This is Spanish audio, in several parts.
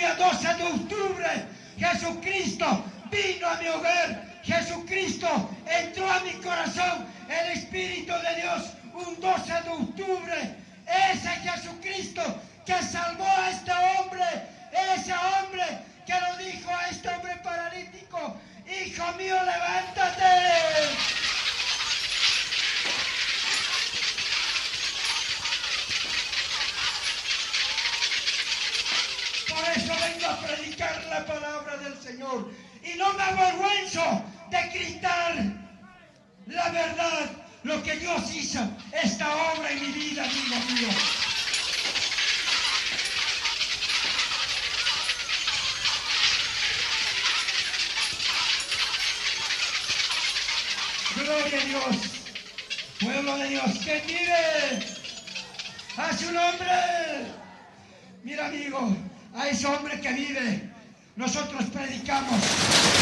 día 12 de octubre. Jesucristo vino a mi hogar. Jesucristo entró a mi corazón. El Espíritu de Dios un 12 de octubre. Ese Jesucristo que salvó a este hombre. Ese hombre que lo dijo a este hombre paralítico. Hijo mío, levántate. A predicar la palabra del Señor. Y no me avergüenzo de gritar la verdad, lo que Dios hizo, esta obra en mi vida, amigo mío. Gloria a Dios. Pueblo de Dios, que vive a su nombre. Mira, amigo, a ese hombre que vive, nosotros predicamos.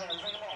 Thank you.